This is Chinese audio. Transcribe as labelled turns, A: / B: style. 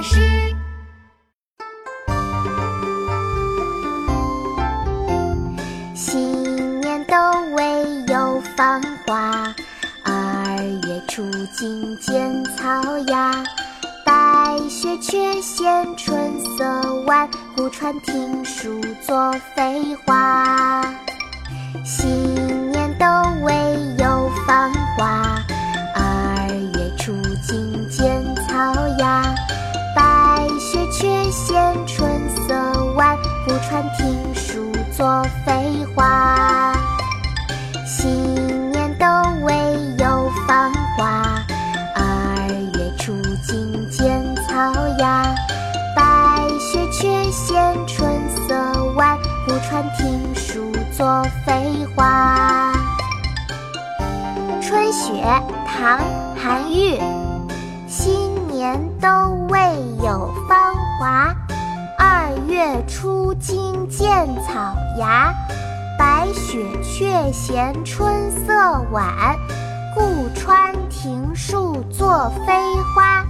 A: 师。
B: 新年都未有芳华，二月初惊见草芽。白雪却嫌春色晚，故传庭树作废话。故传庭树作废话。新年都未有芳华，二月初惊见草芽。白雪却嫌春色晚，故穿庭树作废话。春雪，唐·韩愈。新年都未有，初惊见草芽。白雪却嫌春色晚，故穿庭树作飞花。